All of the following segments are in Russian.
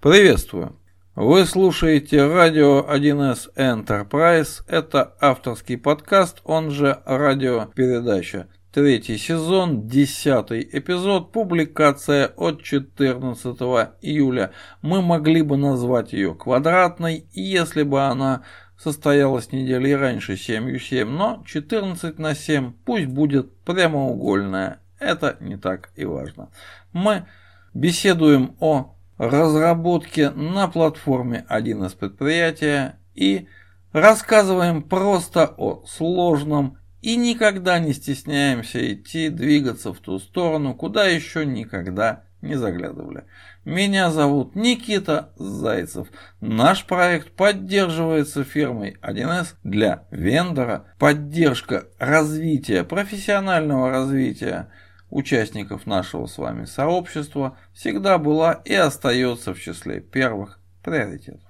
Приветствую! Вы слушаете радио 1С Enterprise. Это авторский подкаст, он же радиопередача. Третий сезон, десятый эпизод, публикация от 14 июля. Мы могли бы назвать ее квадратной, если бы она состоялась недели раньше 7 но 14 на 7 пусть будет прямоугольная. Это не так и важно. Мы беседуем о разработке на платформе 1 из предприятия и рассказываем просто о сложном и никогда не стесняемся идти, двигаться в ту сторону, куда еще никогда не заглядывали. Меня зовут Никита Зайцев. Наш проект поддерживается фирмой 1С для вендора. Поддержка развития, профессионального развития участников нашего с вами сообщества всегда была и остается в числе первых приоритетов.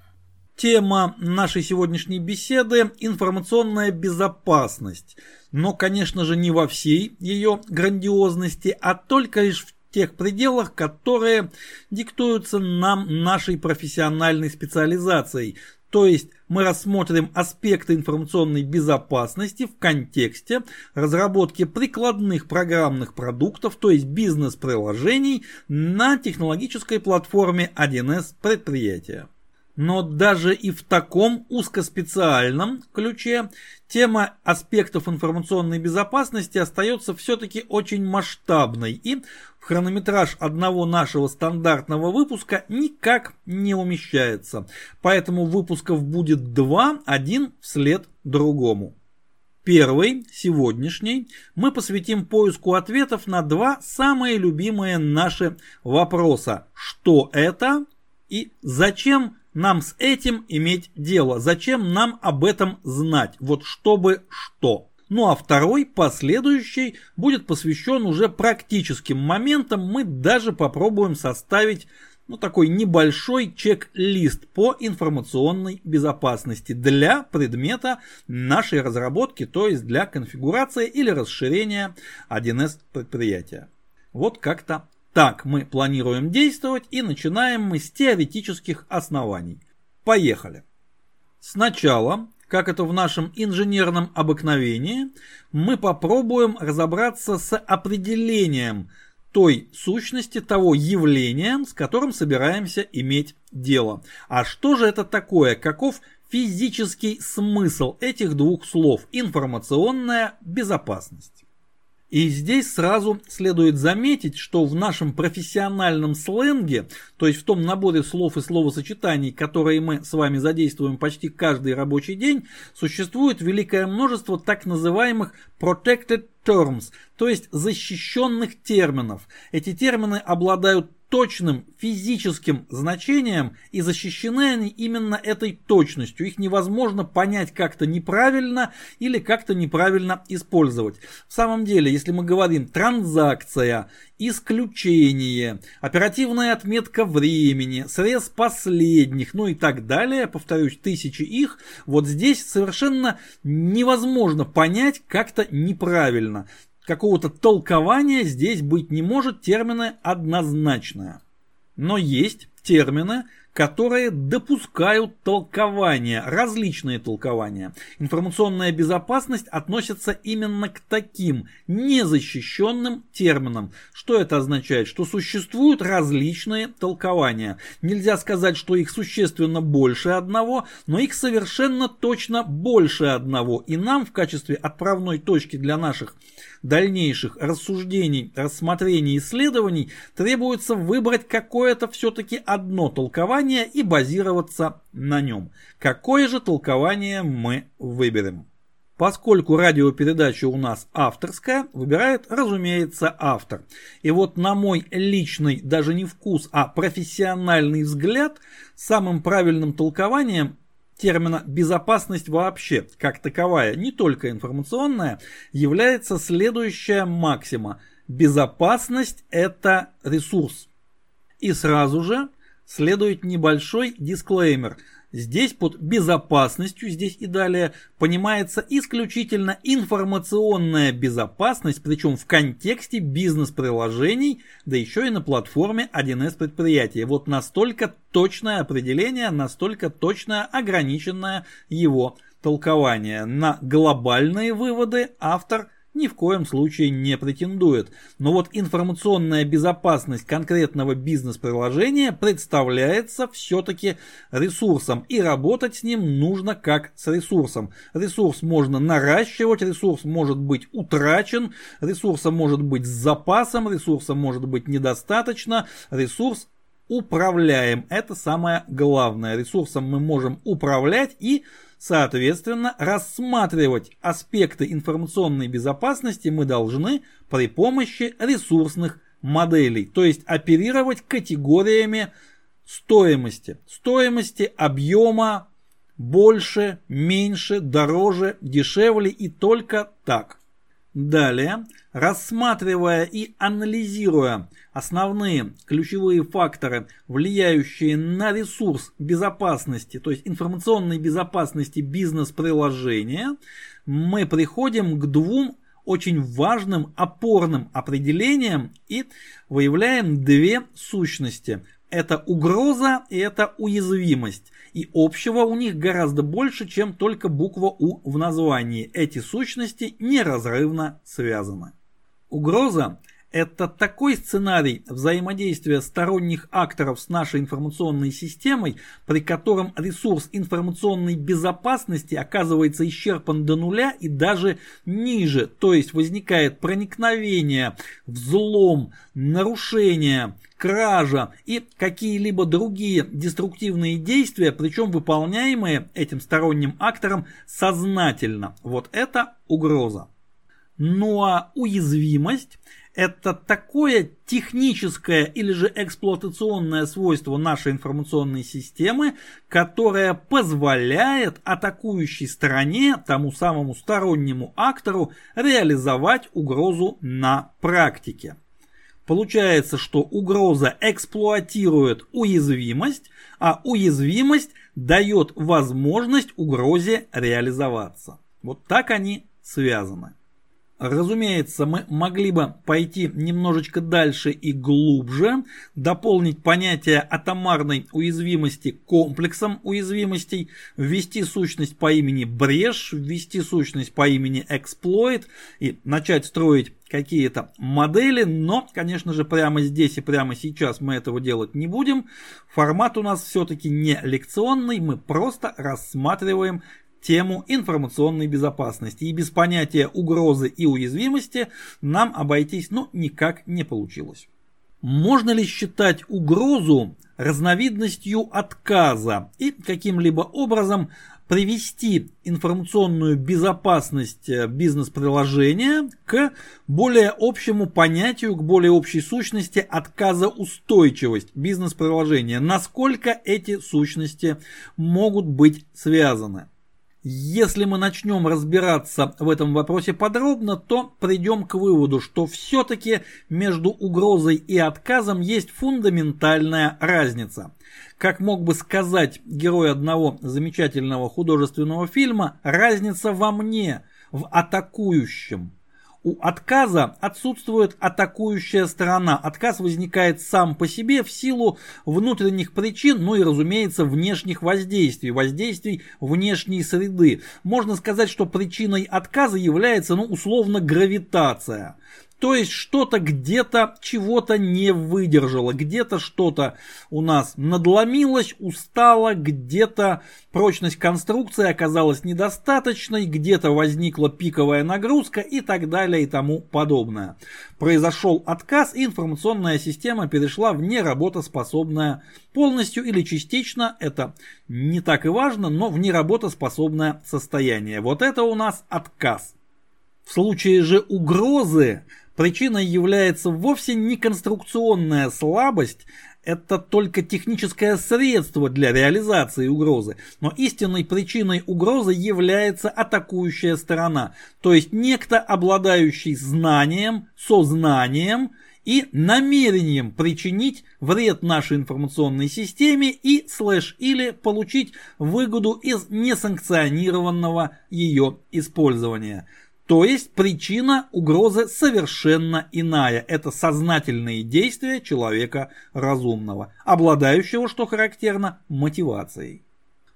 Тема нашей сегодняшней беседы – информационная безопасность. Но, конечно же, не во всей ее грандиозности, а только лишь в тех пределах, которые диктуются нам нашей профессиональной специализацией, то есть мы рассмотрим аспекты информационной безопасности в контексте разработки прикладных программных продуктов, то есть бизнес-приложений на технологической платформе 1С предприятия. Но даже и в таком узкоспециальном ключе тема аспектов информационной безопасности остается все-таки очень масштабной и в хронометраж одного нашего стандартного выпуска никак не умещается. Поэтому выпусков будет два, один вслед другому. Первый, сегодняшний, мы посвятим поиску ответов на два самые любимые наши вопроса. Что это и зачем нам с этим иметь дело? Зачем нам об этом знать? Вот чтобы что? Ну а второй, последующий, будет посвящен уже практическим моментам. Мы даже попробуем составить ну, такой небольшой чек-лист по информационной безопасности для предмета нашей разработки, то есть для конфигурации или расширения 1С предприятия. Вот как-то так мы планируем действовать и начинаем мы с теоретических оснований. Поехали. Сначала, как это в нашем инженерном обыкновении, мы попробуем разобраться с определением той сущности, того явления, с которым собираемся иметь дело. А что же это такое? Каков физический смысл этих двух слов? Информационная безопасность. И здесь сразу следует заметить, что в нашем профессиональном сленге, то есть в том наборе слов и словосочетаний, которые мы с вами задействуем почти каждый рабочий день, существует великое множество так называемых protected terms, то есть защищенных терминов. Эти термины обладают точным физическим значением и защищены они именно этой точностью. Их невозможно понять как-то неправильно или как-то неправильно использовать. В самом деле, если мы говорим транзакция, исключение, оперативная отметка времени, срез последних, ну и так далее, повторюсь, тысячи их, вот здесь совершенно невозможно понять как-то неправильно какого-то толкования здесь быть не может, термины однозначные. Но есть термины, которые допускают толкования, различные толкования. Информационная безопасность относится именно к таким незащищенным терминам. Что это означает? Что существуют различные толкования. Нельзя сказать, что их существенно больше одного, но их совершенно точно больше одного. И нам в качестве отправной точки для наших дальнейших рассуждений, рассмотрений, исследований требуется выбрать какое-то все-таки одно толкование и базироваться на нем. Какое же толкование мы выберем? Поскольку радиопередача у нас авторская, выбирает, разумеется, автор. И вот на мой личный, даже не вкус, а профессиональный взгляд, самым правильным толкованием термина «безопасность вообще» как таковая, не только информационная, является следующая максима. Безопасность – это ресурс. И сразу же следует небольшой дисклеймер. Здесь под безопасностью, здесь и далее, понимается исключительно информационная безопасность, причем в контексте бизнес-приложений, да еще и на платформе 1С предприятия. Вот настолько точное определение, настолько точное ограниченное его толкование. На глобальные выводы автор – ни в коем случае не претендует. Но вот информационная безопасность конкретного бизнес-приложения представляется все-таки ресурсом. И работать с ним нужно как с ресурсом. Ресурс можно наращивать, ресурс может быть утрачен, ресурса может быть с запасом, ресурса может быть недостаточно, ресурс управляем. Это самое главное. Ресурсом мы можем управлять и Соответственно, рассматривать аспекты информационной безопасности мы должны при помощи ресурсных моделей, то есть оперировать категориями стоимости. Стоимости, объема, больше, меньше, дороже, дешевле и только так. Далее, рассматривая и анализируя основные ключевые факторы, влияющие на ресурс безопасности, то есть информационной безопасности бизнес-приложения, мы приходим к двум очень важным опорным определениям и выявляем две сущности. Это угроза и это уязвимость. И общего у них гораздо больше, чем только буква У в названии. Эти сущности неразрывно связаны. Угроза это такой сценарий взаимодействия сторонних акторов с нашей информационной системой, при котором ресурс информационной безопасности оказывается исчерпан до нуля и даже ниже, то есть возникает проникновение, взлом, нарушение, кража и какие-либо другие деструктивные действия, причем выполняемые этим сторонним актором сознательно. Вот это угроза. Ну а уязвимость это такое техническое или же эксплуатационное свойство нашей информационной системы, которое позволяет атакующей стороне, тому самому стороннему актору, реализовать угрозу на практике. Получается, что угроза эксплуатирует уязвимость, а уязвимость дает возможность угрозе реализоваться. Вот так они связаны. Разумеется, мы могли бы пойти немножечко дальше и глубже, дополнить понятие атомарной уязвимости комплексом уязвимостей, ввести сущность по имени брешь, ввести сущность по имени эксплойт и начать строить какие-то модели, но, конечно же, прямо здесь и прямо сейчас мы этого делать не будем. Формат у нас все-таки не лекционный, мы просто рассматриваем тему информационной безопасности. И без понятия угрозы и уязвимости нам обойтись ну никак не получилось. Можно ли считать угрозу разновидностью отказа и каким-либо образом привести информационную безопасность э, бизнес-приложения к более общему понятию, к более общей сущности отказоустойчивость бизнес-приложения. Насколько эти сущности могут быть связаны? Если мы начнем разбираться в этом вопросе подробно, то придем к выводу, что все-таки между угрозой и отказом есть фундаментальная разница. Как мог бы сказать герой одного замечательного художественного фильма, разница во мне, в атакующем. У отказа отсутствует атакующая сторона. Отказ возникает сам по себе в силу внутренних причин, ну и, разумеется, внешних воздействий, воздействий внешней среды. Можно сказать, что причиной отказа является, ну, условно, гравитация. То есть что-то где-то чего-то не выдержало, где-то что-то у нас надломилось, устало, где-то прочность конструкции оказалась недостаточной, где-то возникла пиковая нагрузка и так далее и тому подобное. Произошел отказ, и информационная система перешла в неработоспособное полностью или частично, это не так и важно, но в неработоспособное состояние. Вот это у нас отказ. В случае же угрозы Причиной является вовсе не конструкционная слабость, это только техническое средство для реализации угрозы, но истинной причиной угрозы является атакующая сторона, то есть некто, обладающий знанием, сознанием и намерением причинить вред нашей информационной системе и слэш или получить выгоду из несанкционированного ее использования. То есть причина угрозы совершенно иная. Это сознательные действия человека разумного, обладающего, что характерно, мотивацией.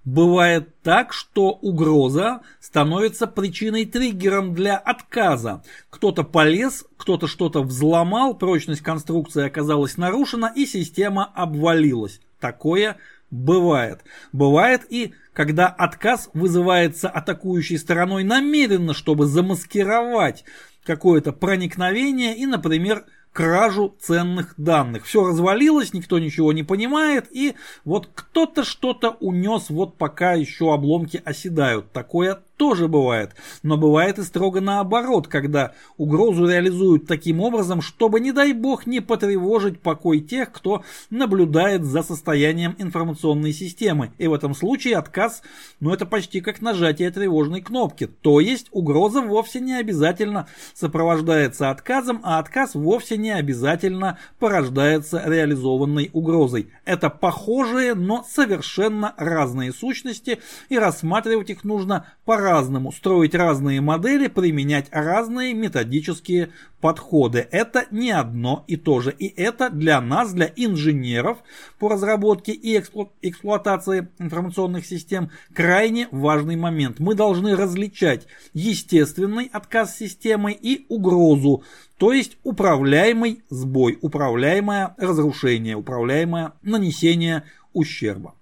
Бывает так, что угроза становится причиной триггером для отказа. Кто-то полез, кто-то что-то взломал, прочность конструкции оказалась нарушена и система обвалилась. Такое бывает. Бывает и когда отказ вызывается атакующей стороной намеренно, чтобы замаскировать какое-то проникновение и, например, кражу ценных данных. Все развалилось, никто ничего не понимает, и вот кто-то что-то унес, вот пока еще обломки оседают. Такое тоже бывает, но бывает и строго наоборот, когда угрозу реализуют таким образом, чтобы, не дай бог, не потревожить покой тех, кто наблюдает за состоянием информационной системы. И в этом случае отказ, ну это почти как нажатие тревожной кнопки. То есть угроза вовсе не обязательно сопровождается отказом, а отказ вовсе не обязательно порождается реализованной угрозой. Это похожие, но совершенно разные сущности, и рассматривать их нужно по по-разному, строить разные модели, применять разные методические подходы. Это не одно и то же. И это для нас, для инженеров по разработке и эксплу эксплуатации информационных систем крайне важный момент. Мы должны различать естественный отказ системы и угрозу, то есть управляемый сбой, управляемое разрушение, управляемое нанесение ущерба.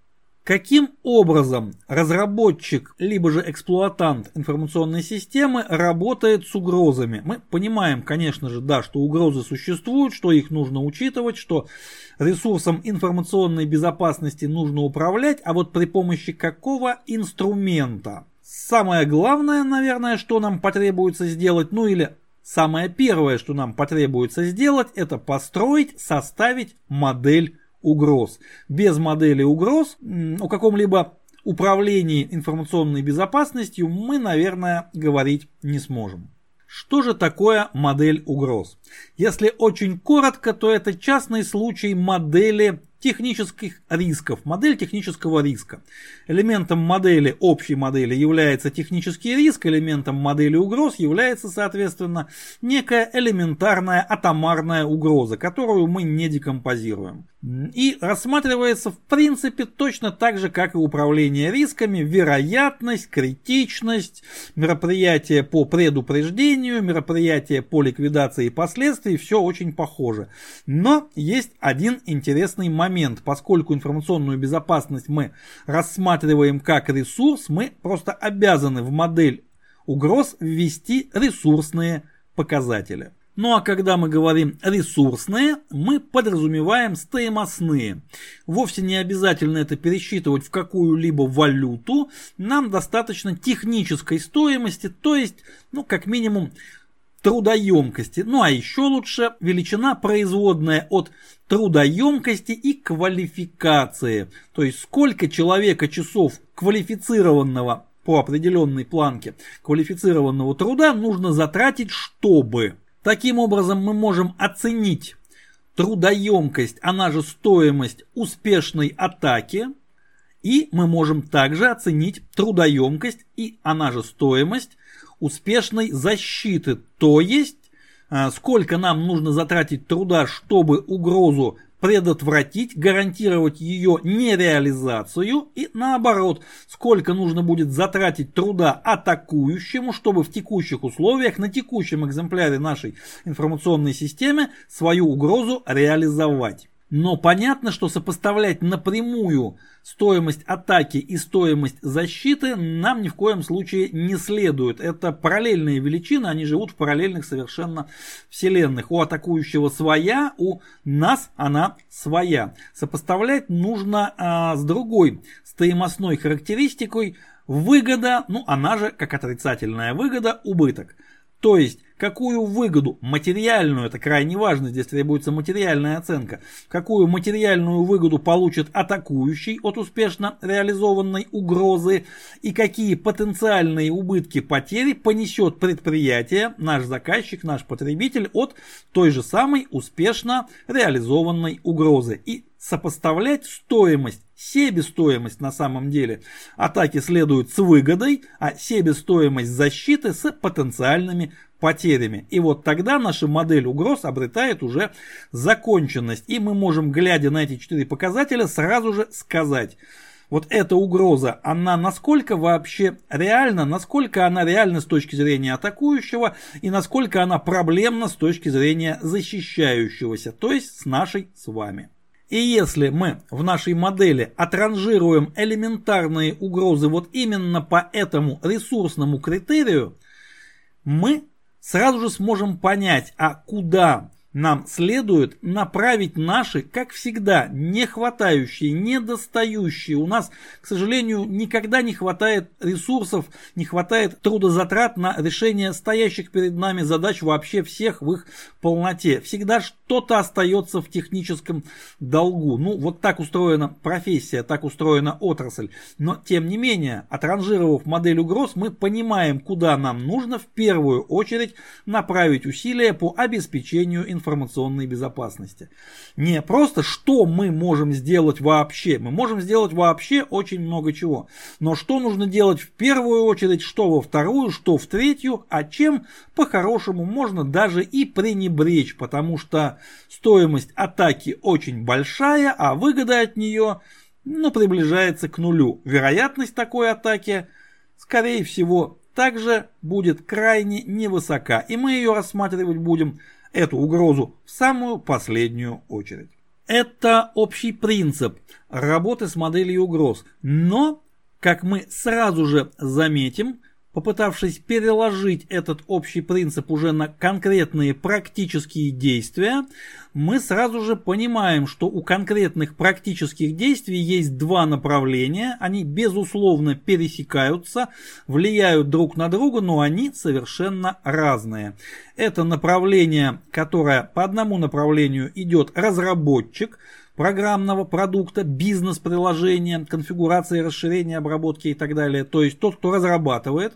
Каким образом разработчик либо же эксплуатант информационной системы работает с угрозами? Мы понимаем, конечно же, да, что угрозы существуют, что их нужно учитывать, что ресурсом информационной безопасности нужно управлять, а вот при помощи какого инструмента? Самое главное, наверное, что нам потребуется сделать, ну или самое первое, что нам потребуется сделать, это построить, составить модель угроз. Без модели угроз о каком-либо управлении информационной безопасностью мы, наверное, говорить не сможем. Что же такое модель угроз? Если очень коротко, то это частный случай модели технических рисков. Модель технического риска. Элементом модели, общей модели является технический риск, элементом модели угроз является, соответственно, некая элементарная атомарная угроза, которую мы не декомпозируем. И рассматривается в принципе точно так же, как и управление рисками, вероятность, критичность, мероприятия по предупреждению, мероприятия по ликвидации последствий, все очень похоже. Но есть один интересный момент, поскольку информационную безопасность мы рассматриваем как ресурс, мы просто обязаны в модель угроз ввести ресурсные показатели. Ну а когда мы говорим ресурсные, мы подразумеваем стоимостные. Вовсе не обязательно это пересчитывать в какую-либо валюту. Нам достаточно технической стоимости, то есть, ну, как минимум, трудоемкости. Ну а еще лучше величина производная от трудоемкости и квалификации. То есть сколько человека часов квалифицированного по определенной планке квалифицированного труда нужно затратить, чтобы Таким образом мы можем оценить трудоемкость, она же стоимость успешной атаки, и мы можем также оценить трудоемкость и она же стоимость успешной защиты, то есть сколько нам нужно затратить труда, чтобы угрозу предотвратить, гарантировать ее нереализацию и наоборот, сколько нужно будет затратить труда атакующему, чтобы в текущих условиях на текущем экземпляре нашей информационной системы свою угрозу реализовать. Но понятно, что сопоставлять напрямую стоимость атаки и стоимость защиты нам ни в коем случае не следует. Это параллельные величины, они живут в параллельных совершенно вселенных. У атакующего своя, у нас она своя. Сопоставлять нужно а, с другой стоимостной характеристикой выгода, ну она же как отрицательная выгода, убыток. То есть какую выгоду, материальную, это крайне важно, здесь требуется материальная оценка, какую материальную выгоду получит атакующий от успешно реализованной угрозы и какие потенциальные убытки потери понесет предприятие, наш заказчик, наш потребитель от той же самой успешно реализованной угрозы. И сопоставлять стоимость, себестоимость на самом деле атаки следует с выгодой, а себестоимость защиты с потенциальными потерями. И вот тогда наша модель угроз обретает уже законченность. И мы можем, глядя на эти четыре показателя, сразу же сказать, вот эта угроза, она насколько вообще реальна, насколько она реальна с точки зрения атакующего и насколько она проблемна с точки зрения защищающегося, то есть с нашей с вами. И если мы в нашей модели отранжируем элементарные угрозы вот именно по этому ресурсному критерию, мы сразу же сможем понять, а куда нам следует направить наши, как всегда, не хватающие, недостающие. У нас, к сожалению, никогда не хватает ресурсов, не хватает трудозатрат на решение стоящих перед нами задач вообще всех в их полноте. Всегда что-то остается в техническом долгу. Ну, вот так устроена профессия, так устроена отрасль. Но, тем не менее, отранжировав модель угроз, мы понимаем, куда нам нужно в первую очередь направить усилия по обеспечению информации информационной безопасности. Не просто что мы можем сделать вообще. Мы можем сделать вообще очень много чего. Но что нужно делать в первую очередь, что во вторую, что в третью, а чем по-хорошему можно даже и пренебречь, потому что стоимость атаки очень большая, а выгода от нее ну, приближается к нулю. Вероятность такой атаки, скорее всего, также будет крайне невысока, и мы ее рассматривать будем эту угрозу в самую последнюю очередь. Это общий принцип работы с моделью угроз, но, как мы сразу же заметим, Попытавшись переложить этот общий принцип уже на конкретные практические действия, мы сразу же понимаем, что у конкретных практических действий есть два направления, они безусловно пересекаются, влияют друг на друга, но они совершенно разные. Это направление, которое по одному направлению идет разработчик – программного продукта, бизнес-приложения, конфигурации, расширения, обработки и так далее. То есть тот, кто разрабатывает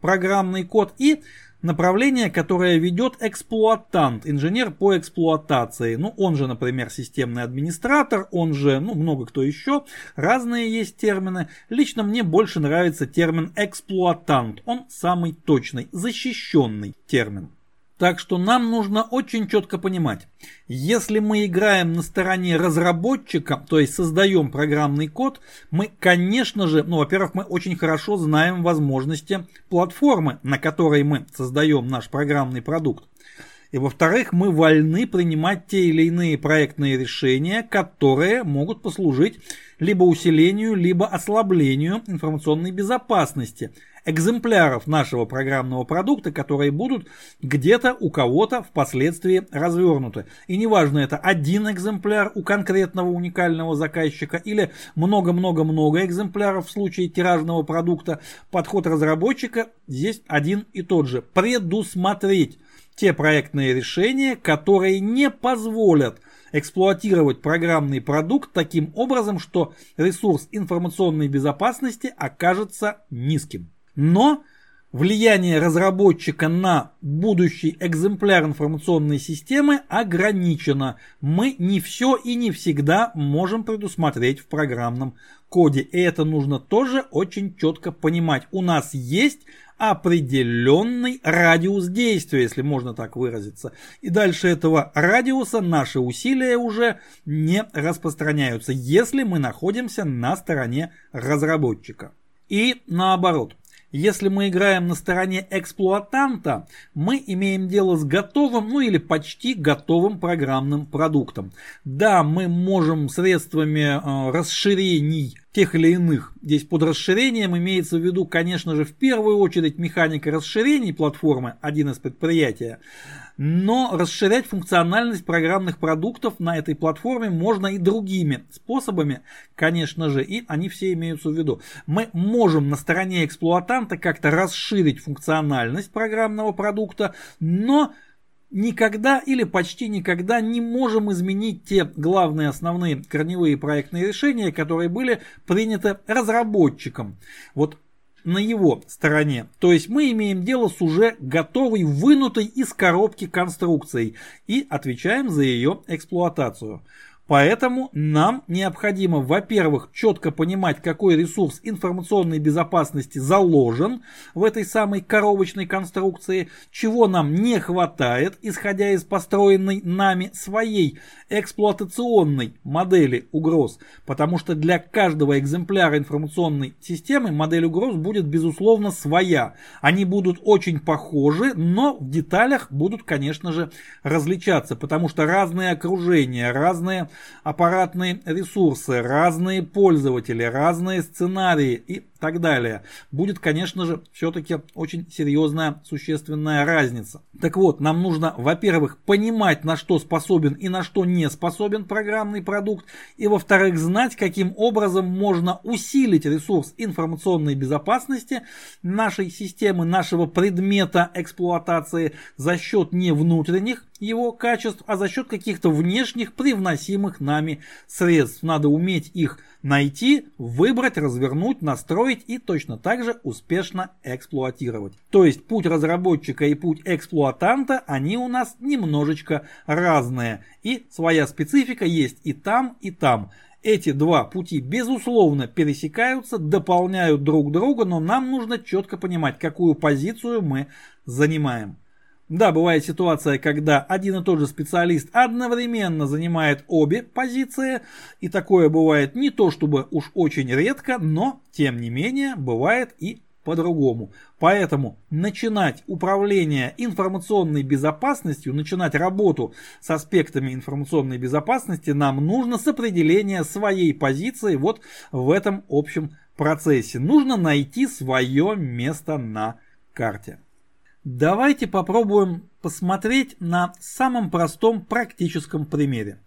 программный код и направление, которое ведет эксплуатант, инженер по эксплуатации. Ну, он же, например, системный администратор, он же, ну, много кто еще. Разные есть термины. Лично мне больше нравится термин эксплуатант. Он самый точный, защищенный термин. Так что нам нужно очень четко понимать, если мы играем на стороне разработчика, то есть создаем программный код, мы, конечно же, ну, во-первых, мы очень хорошо знаем возможности платформы, на которой мы создаем наш программный продукт. И во-вторых, мы вольны принимать те или иные проектные решения, которые могут послужить либо усилению, либо ослаблению информационной безопасности экземпляров нашего программного продукта, которые будут где-то у кого-то впоследствии развернуты. И неважно, это один экземпляр у конкретного уникального заказчика или много-много-много экземпляров в случае тиражного продукта, подход разработчика здесь один и тот же. Предусмотреть те проектные решения, которые не позволят эксплуатировать программный продукт таким образом, что ресурс информационной безопасности окажется низким. Но влияние разработчика на будущий экземпляр информационной системы ограничено. Мы не все и не всегда можем предусмотреть в программном коде. И это нужно тоже очень четко понимать. У нас есть определенный радиус действия, если можно так выразиться. И дальше этого радиуса наши усилия уже не распространяются, если мы находимся на стороне разработчика. И наоборот. Если мы играем на стороне эксплуатанта, мы имеем дело с готовым, ну или почти готовым программным продуктом. Да, мы можем средствами э, расширений тех или иных. Здесь под расширением имеется в виду, конечно же, в первую очередь механика расширений платформы, один из предприятия. Но расширять функциональность программных продуктов на этой платформе можно и другими способами, конечно же, и они все имеются в виду. Мы можем на стороне эксплуатанта как-то расширить функциональность программного продукта, но никогда или почти никогда не можем изменить те главные основные корневые проектные решения, которые были приняты разработчиком. Вот на его стороне. То есть мы имеем дело с уже готовой, вынутой из коробки конструкцией и отвечаем за ее эксплуатацию. Поэтому нам необходимо, во-первых, четко понимать, какой ресурс информационной безопасности заложен в этой самой коробочной конструкции, чего нам не хватает, исходя из построенной нами своей эксплуатационной модели угроз, потому что для каждого экземпляра информационной системы модель угроз будет безусловно своя. Они будут очень похожи, но в деталях будут, конечно же, различаться, потому что разные окружения, разные аппаратные ресурсы, разные пользователи, разные сценарии. И так далее. Будет, конечно же, все-таки очень серьезная, существенная разница. Так вот, нам нужно, во-первых, понимать, на что способен и на что не способен программный продукт, и, во-вторых, знать, каким образом можно усилить ресурс информационной безопасности нашей системы, нашего предмета эксплуатации за счет не внутренних его качеств, а за счет каких-то внешних привносимых нами средств. Надо уметь их найти, выбрать, развернуть, настроить и точно так же успешно эксплуатировать. То есть путь разработчика и путь эксплуатанта, они у нас немножечко разные. И своя специфика есть и там, и там. Эти два пути безусловно пересекаются, дополняют друг друга, но нам нужно четко понимать, какую позицию мы занимаем. Да, бывает ситуация, когда один и тот же специалист одновременно занимает обе позиции, и такое бывает не то чтобы уж очень редко, но тем не менее бывает и по-другому. Поэтому начинать управление информационной безопасностью, начинать работу с аспектами информационной безопасности нам нужно с определения своей позиции вот в этом общем процессе. Нужно найти свое место на карте. Давайте попробуем посмотреть на самом простом практическом примере.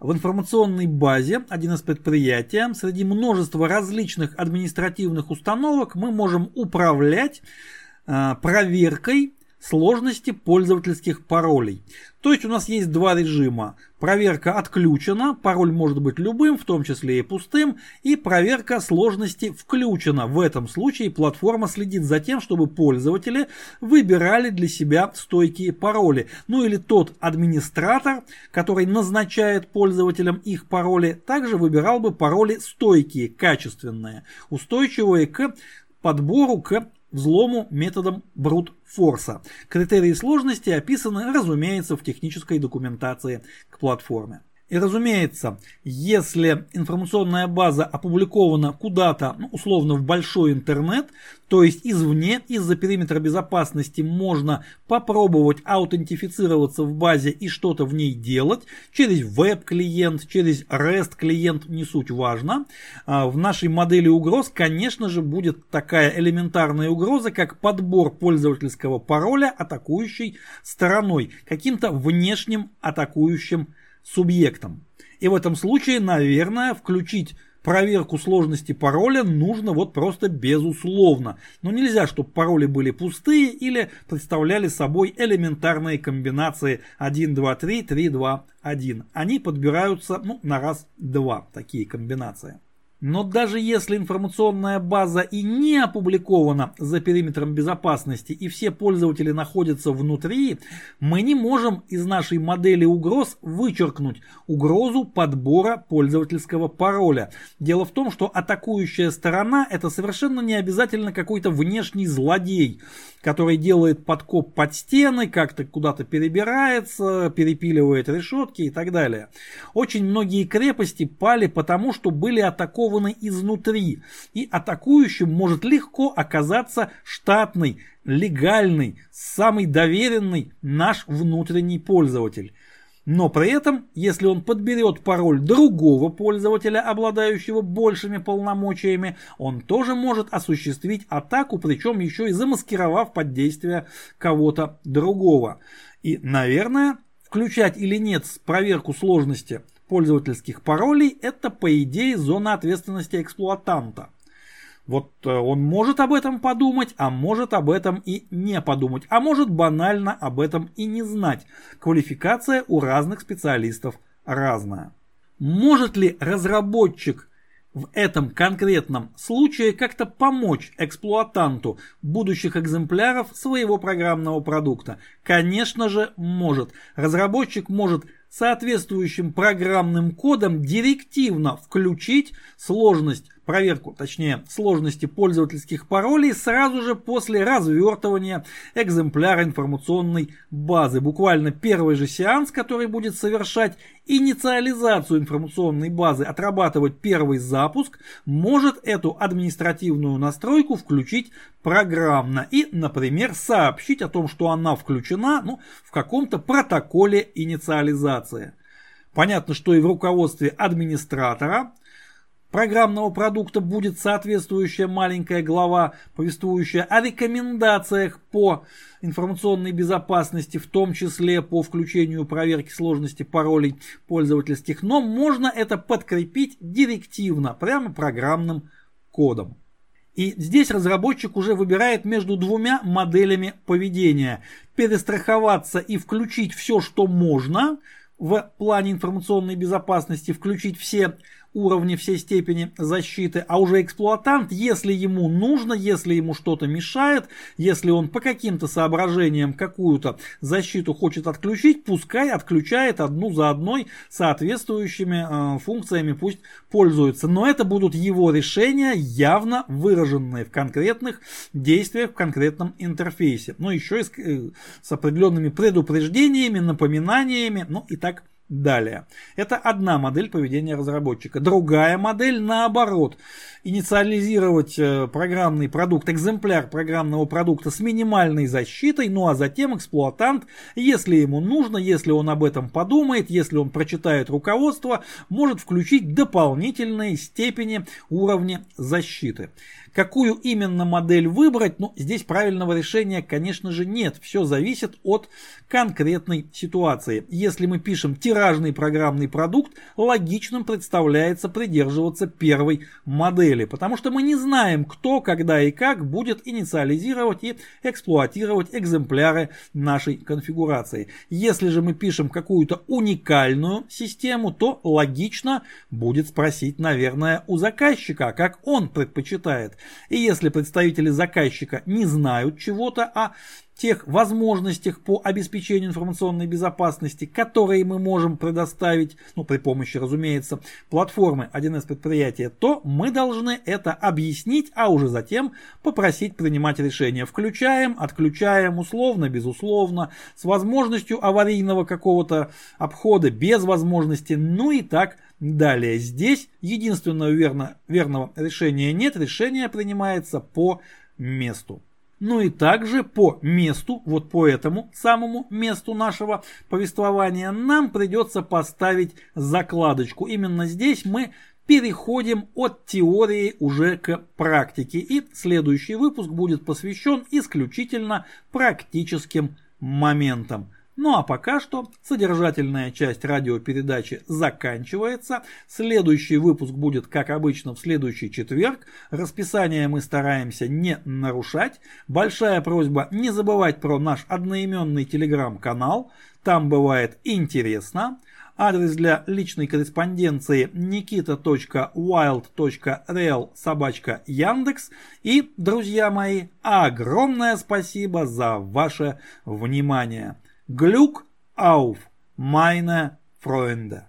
В информационной базе один из предприятий среди множества различных административных установок мы можем управлять э, проверкой сложности пользовательских паролей. То есть у нас есть два режима. Проверка отключена, пароль может быть любым, в том числе и пустым, и проверка сложности включена. В этом случае платформа следит за тем, чтобы пользователи выбирали для себя стойкие пароли. Ну или тот администратор, который назначает пользователям их пароли, также выбирал бы пароли стойкие, качественные, устойчивые к подбору к взлому методом брут-форса. Критерии сложности описаны, разумеется, в технической документации к платформе. И разумеется, если информационная база опубликована куда-то, ну, условно в большой интернет, то есть извне, из-за периметра безопасности можно попробовать аутентифицироваться в базе и что-то в ней делать через веб-клиент, через REST-клиент, не суть важно. А в нашей модели угроз, конечно же, будет такая элементарная угроза, как подбор пользовательского пароля атакующей стороной, каким-то внешним атакующим субъектом. И в этом случае, наверное, включить проверку сложности пароля нужно вот просто безусловно. Но нельзя, чтобы пароли были пустые или представляли собой элементарные комбинации 1, 2, 3, 3, 2, 1. Они подбираются ну, на раз-два, такие комбинации. Но даже если информационная база и не опубликована за периметром безопасности и все пользователи находятся внутри, мы не можем из нашей модели угроз вычеркнуть угрозу подбора пользовательского пароля. Дело в том, что атакующая сторона это совершенно не обязательно какой-то внешний злодей, который делает подкоп под стены, как-то куда-то перебирается, перепиливает решетки и так далее. Очень многие крепости пали потому, что были атакованы атакованы изнутри, и атакующим может легко оказаться штатный, легальный, самый доверенный наш внутренний пользователь. Но при этом, если он подберет пароль другого пользователя, обладающего большими полномочиями, он тоже может осуществить атаку, причем еще и замаскировав под действие кого-то другого. И, наверное, включать или нет проверку сложности пользовательских паролей – это, по идее, зона ответственности эксплуатанта. Вот э, он может об этом подумать, а может об этом и не подумать, а может банально об этом и не знать. Квалификация у разных специалистов разная. Может ли разработчик в этом конкретном случае как-то помочь эксплуатанту будущих экземпляров своего программного продукта? Конечно же может. Разработчик может соответствующим программным кодом директивно включить сложность проверку, точнее сложности пользовательских паролей сразу же после развертывания экземпляра информационной базы. Буквально первый же сеанс, который будет совершать инициализацию информационной базы, отрабатывать первый запуск, может эту административную настройку включить программно и, например, сообщить о том, что она включена ну, в каком-то протоколе инициализации. Понятно, что и в руководстве администратора программного продукта будет соответствующая маленькая глава, повествующая о рекомендациях по информационной безопасности, в том числе по включению проверки сложности паролей пользовательских, но можно это подкрепить директивно, прямо программным кодом. И здесь разработчик уже выбирает между двумя моделями поведения. Перестраховаться и включить все, что можно в плане информационной безопасности, включить все уровне всей степени защиты, а уже эксплуатант, если ему нужно, если ему что-то мешает, если он по каким-то соображениям какую-то защиту хочет отключить, пускай отключает одну за одной соответствующими э, функциями, пусть пользуется. Но это будут его решения, явно выраженные в конкретных действиях, в конкретном интерфейсе. Но еще и с, э, с определенными предупреждениями, напоминаниями, ну и так далее Далее. Это одна модель поведения разработчика. Другая модель наоборот. Инициализировать э, программный продукт, экземпляр программного продукта с минимальной защитой, ну а затем эксплуатант, если ему нужно, если он об этом подумает, если он прочитает руководство, может включить дополнительные степени уровня защиты. Какую именно модель выбрать, ну, здесь правильного решения, конечно же, нет. Все зависит от конкретной ситуации. Если мы пишем тиражный программный продукт, логичным представляется придерживаться первой модели, потому что мы не знаем, кто, когда и как будет инициализировать и эксплуатировать экземпляры нашей конфигурации. Если же мы пишем какую-то уникальную систему, то логично будет спросить, наверное, у заказчика, как он предпочитает. И если представители заказчика не знают чего-то о тех возможностях по обеспечению информационной безопасности, которые мы можем предоставить, ну, при помощи, разумеется, платформы 1С предприятия, то мы должны это объяснить, а уже затем попросить принимать решение. Включаем, отключаем, условно, безусловно, с возможностью аварийного какого-то обхода, без возможности, ну и так далее. Здесь единственного верно, верного решения нет, решение принимается по месту. Ну и также по месту, вот по этому самому месту нашего повествования нам придется поставить закладочку. Именно здесь мы переходим от теории уже к практике. И следующий выпуск будет посвящен исключительно практическим моментам. Ну а пока что содержательная часть радиопередачи заканчивается. Следующий выпуск будет, как обычно, в следующий четверг. Расписание мы стараемся не нарушать. Большая просьба не забывать про наш одноименный телеграм-канал. Там бывает интересно. Адрес для личной корреспонденции nikita.wild.real собачка Яндекс. И, друзья мои, огромное спасибо за ваше внимание. Glück auf, meine Freunde!